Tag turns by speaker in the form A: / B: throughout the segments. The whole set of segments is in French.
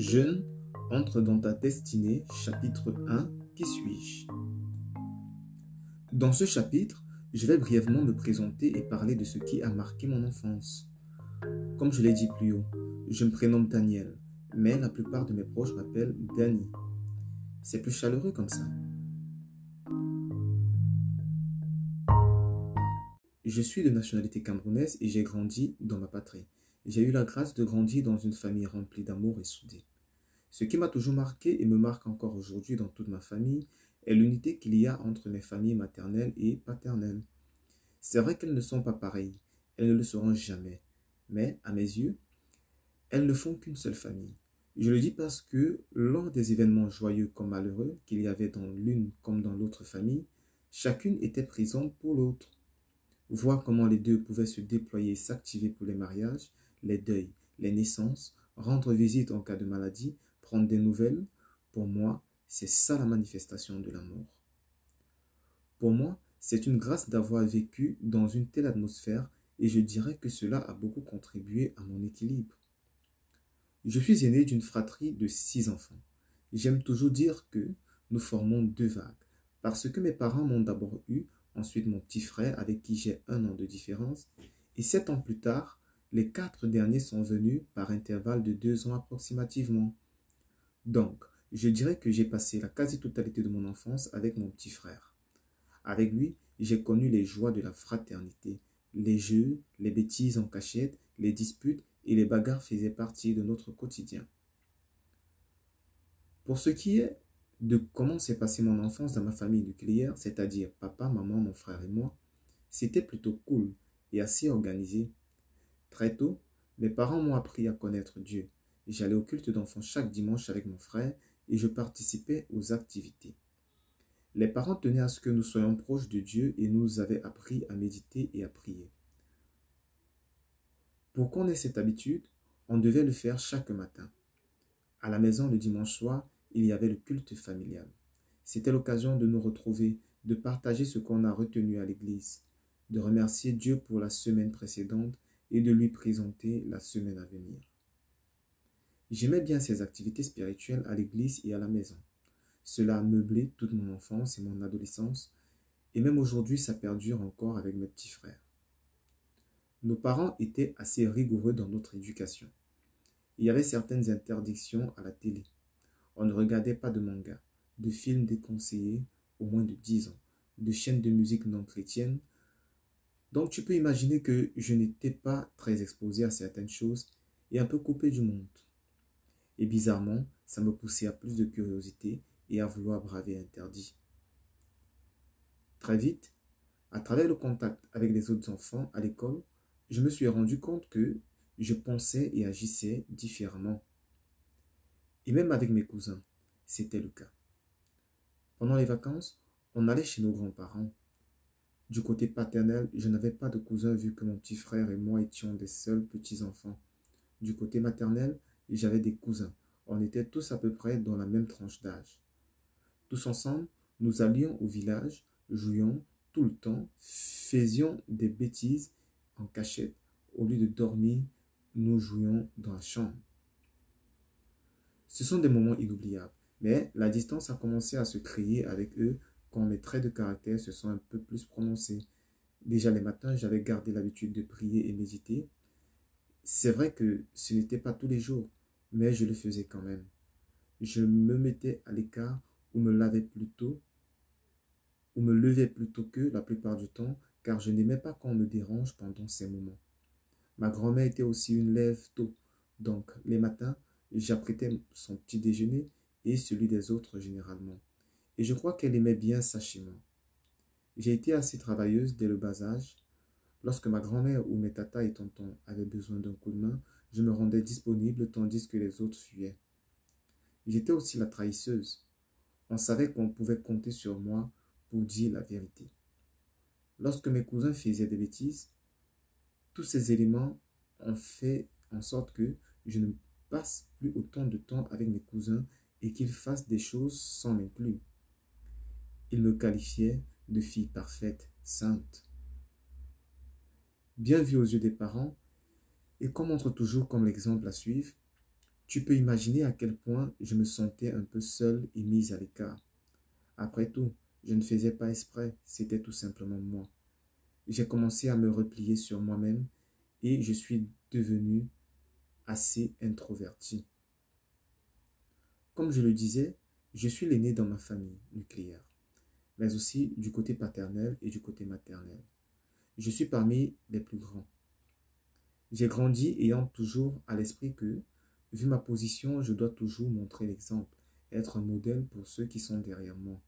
A: Jeune, entre dans ta destinée, chapitre 1, qui suis-je? Dans ce chapitre, je vais brièvement me présenter et parler de ce qui a marqué mon enfance. Comme je l'ai dit plus haut, je me prénomme Daniel, mais la plupart de mes proches m'appellent Danny. C'est plus chaleureux comme ça. Je suis de nationalité camerounaise et j'ai grandi dans ma patrie. J'ai eu la grâce de grandir dans une famille remplie d'amour et soudée. Ce qui m'a toujours marqué et me marque encore aujourd'hui dans toute ma famille est l'unité qu'il y a entre mes familles maternelles et paternelles. C'est vrai qu'elles ne sont pas pareilles, elles ne le seront jamais, mais à mes yeux, elles ne font qu'une seule famille. Je le dis parce que lors des événements joyeux comme malheureux qu'il y avait dans l'une comme dans l'autre famille, chacune était présente pour l'autre. Voir comment les deux pouvaient se déployer et s'activer pour les mariages, les deuils, les naissances, rendre visite en cas de maladie, prendre des nouvelles, pour moi, c'est ça la manifestation de l'amour. Pour moi, c'est une grâce d'avoir vécu dans une telle atmosphère et je dirais que cela a beaucoup contribué à mon équilibre. Je suis aîné d'une fratrie de six enfants. J'aime toujours dire que nous formons deux vagues, parce que mes parents m'ont d'abord eu, ensuite mon petit frère avec qui j'ai un an de différence, et sept ans plus tard, les quatre derniers sont venus par intervalle de deux ans approximativement. Donc, je dirais que j'ai passé la quasi-totalité de mon enfance avec mon petit frère. Avec lui, j'ai connu les joies de la fraternité. Les jeux, les bêtises en cachette, les disputes et les bagarres faisaient partie de notre quotidien. Pour ce qui est de comment s'est passée mon enfance dans ma famille nucléaire, c'est-à-dire papa, maman, mon frère et moi, c'était plutôt cool et assez organisé. Très tôt, mes parents m'ont appris à connaître Dieu. J'allais au culte d'enfants chaque dimanche avec mon frère et je participais aux activités. Les parents tenaient à ce que nous soyons proches de Dieu et nous avaient appris à méditer et à prier. Pour qu'on ait cette habitude, on devait le faire chaque matin. À la maison, le dimanche soir, il y avait le culte familial. C'était l'occasion de nous retrouver, de partager ce qu'on a retenu à l'église, de remercier Dieu pour la semaine précédente et de lui présenter la semaine à venir. J'aimais bien ces activités spirituelles à l'église et à la maison. Cela a meublé toute mon enfance et mon adolescence, et même aujourd'hui ça perdure encore avec mes petits frères. Nos parents étaient assez rigoureux dans notre éducation. Il y avait certaines interdictions à la télé. On ne regardait pas de manga, de films déconseillés au moins de 10 ans, de chaînes de musique non chrétiennes donc tu peux imaginer que je n'étais pas très exposé à certaines choses et un peu coupé du monde. Et bizarrement, ça me poussait à plus de curiosité et à vouloir braver interdit. Très vite, à travers le contact avec les autres enfants à l'école, je me suis rendu compte que je pensais et agissais différemment. Et même avec mes cousins, c'était le cas. Pendant les vacances, on allait chez nos grands-parents du côté paternel, je n'avais pas de cousins vu que mon petit frère et moi étions des seuls petits-enfants. Du côté maternel, j'avais des cousins. On était tous à peu près dans la même tranche d'âge. Tous ensemble, nous allions au village, jouions tout le temps, faisions des bêtises en cachette. Au lieu de dormir, nous jouions dans la chambre. Ce sont des moments inoubliables, mais la distance a commencé à se créer avec eux quand mes traits de caractère se sont un peu plus prononcés. Déjà les matins, j'avais gardé l'habitude de prier et méditer. C'est vrai que ce n'était pas tous les jours, mais je le faisais quand même. Je me mettais à l'écart ou me lavais plutôt ou me levais plutôt que la plupart du temps, car je n'aimais pas qu'on me dérange pendant ces moments. Ma grand-mère était aussi une lève tôt, donc les matins, j'apprêtais son petit déjeuner et celui des autres généralement et je crois qu'elle aimait bien chez moi. J'ai été assez travailleuse dès le bas âge. Lorsque ma grand-mère ou mes tatas et tontons avaient besoin d'un coup de main, je me rendais disponible tandis que les autres fuyaient. J'étais aussi la trahisseuse. On savait qu'on pouvait compter sur moi pour dire la vérité. Lorsque mes cousins faisaient des bêtises, tous ces éléments ont fait en sorte que je ne passe plus autant de temps avec mes cousins et qu'ils fassent des choses sans m'inclure. Il me qualifiait de fille parfaite, sainte. Bien vue aux yeux des parents, et qu'on montre toujours comme l'exemple à suivre, Tu peux imaginer à quel point je me sentais un peu seul et mise à l'écart. Après tout, je ne faisais pas exprès, c'était tout simplement moi. J'ai commencé à me replier sur moi-même et je suis devenu assez introverti. Comme je le disais, je suis l'aîné dans ma famille nucléaire, mais aussi du côté paternel et du côté maternel. Je suis parmi les plus grands. J'ai grandi ayant toujours à l'esprit que, vu ma position, je dois toujours montrer l'exemple, être un modèle pour ceux qui sont derrière moi.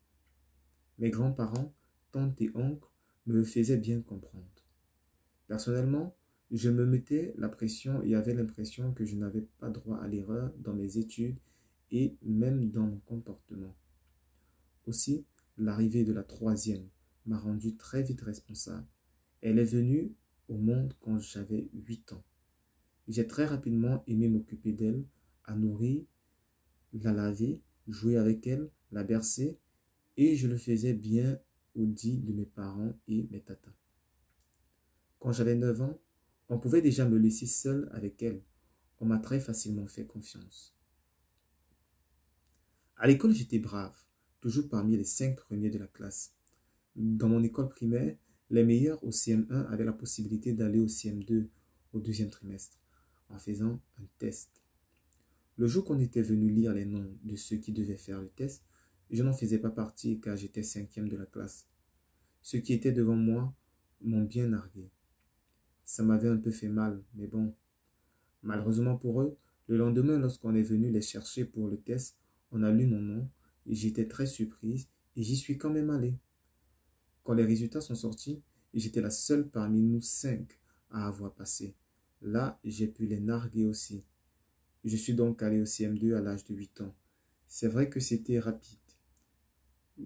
A: Mes grands-parents, tantes et oncles me faisaient bien comprendre. Personnellement, je me mettais la pression et avais l'impression que je n'avais pas droit à l'erreur dans mes études et même dans mon comportement. Aussi, l'arrivée de la troisième m'a rendu très vite responsable. Elle est venue au monde quand j'avais huit ans. J'ai très rapidement aimé m'occuper d'elle, à nourrir, la laver, jouer avec elle, la bercer, et je le faisais bien au dit de mes parents et mes tatas. Quand j'avais neuf ans, on pouvait déjà me laisser seul avec elle. On m'a très facilement fait confiance. À l'école, j'étais brave, toujours parmi les cinq premiers de la classe. Dans mon école primaire, les meilleurs au CM1 avaient la possibilité d'aller au CM2 au deuxième trimestre en faisant un test. Le jour qu'on était venu lire les noms de ceux qui devaient faire le test, je n'en faisais pas partie car j'étais cinquième de la classe. Ceux qui étaient devant moi m'ont bien nargué. Ça m'avait un peu fait mal, mais bon. Malheureusement pour eux, le lendemain, lorsqu'on est venu les chercher pour le test, on a lu mon nom j'étais très surprise et j'y suis quand même allée. Quand les résultats sont sortis, j'étais la seule parmi nous cinq à avoir passé. Là, j'ai pu les narguer aussi. Je suis donc allé au CM2 à l'âge de 8 ans. C'est vrai que c'était rapide.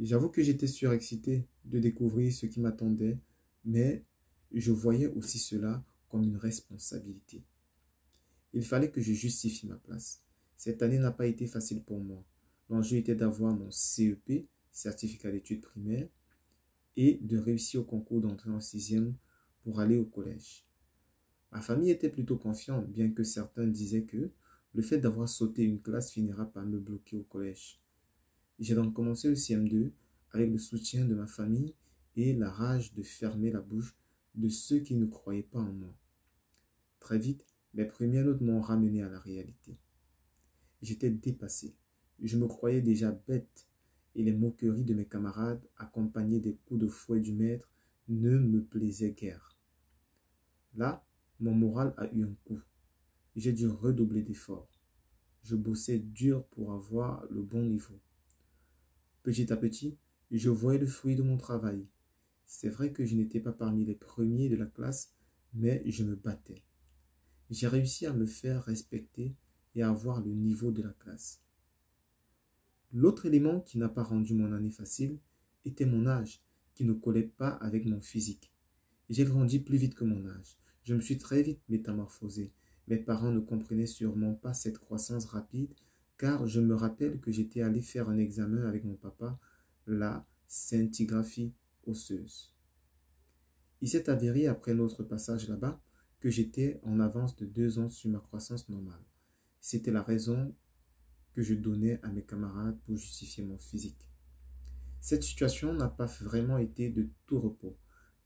A: J'avoue que j'étais surexcité de découvrir ce qui m'attendait, mais je voyais aussi cela comme une responsabilité. Il fallait que je justifie ma place. Cette année n'a pas été facile pour moi. L'enjeu était d'avoir mon CEP, certificat d'études primaires, et de réussir au concours d'entrée en sixième pour aller au collège. Ma famille était plutôt confiante, bien que certains disaient que le fait d'avoir sauté une classe finira par me bloquer au collège. J'ai donc commencé le CM2 avec le soutien de ma famille et la rage de fermer la bouche de ceux qui ne croyaient pas en moi. Très vite, mes premières notes m'ont ramené à la réalité. J'étais dépassé. Je me croyais déjà bête et les moqueries de mes camarades, accompagnées des coups de fouet du maître, ne me plaisaient guère. Là, mon moral a eu un coup. J'ai dû redoubler d'efforts. Je bossais dur pour avoir le bon niveau. Petit à petit, je voyais le fruit de mon travail. C'est vrai que je n'étais pas parmi les premiers de la classe, mais je me battais. J'ai réussi à me faire respecter et à avoir le niveau de la classe. L'autre élément qui n'a pas rendu mon année facile était mon âge, qui ne collait pas avec mon physique. J'ai grandi plus vite que mon âge. Je me suis très vite métamorphosé. Mes parents ne comprenaient sûrement pas cette croissance rapide, car je me rappelle que j'étais allé faire un examen avec mon papa, la scintigraphie osseuse. Il s'est avéré après notre passage là-bas que j'étais en avance de deux ans sur ma croissance normale. C'était la raison que je donnais à mes camarades pour justifier mon physique. Cette situation n'a pas vraiment été de tout repos,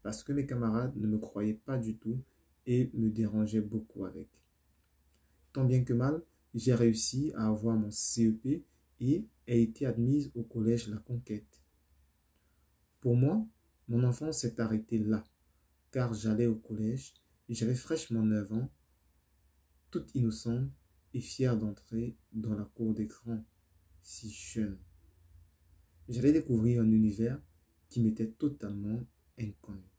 A: parce que mes camarades ne me croyaient pas du tout et me dérangeaient beaucoup avec. Tant bien que mal, j'ai réussi à avoir mon CEP et ai été admise au collège La Conquête. Pour moi, mon enfance s'est arrêtée là, car j'allais au collège j'avais fraîchement 9 ans, toute innocente et fier d'entrer dans la cour grands, si jeune. J'allais découvrir un univers qui m'était totalement inconnu.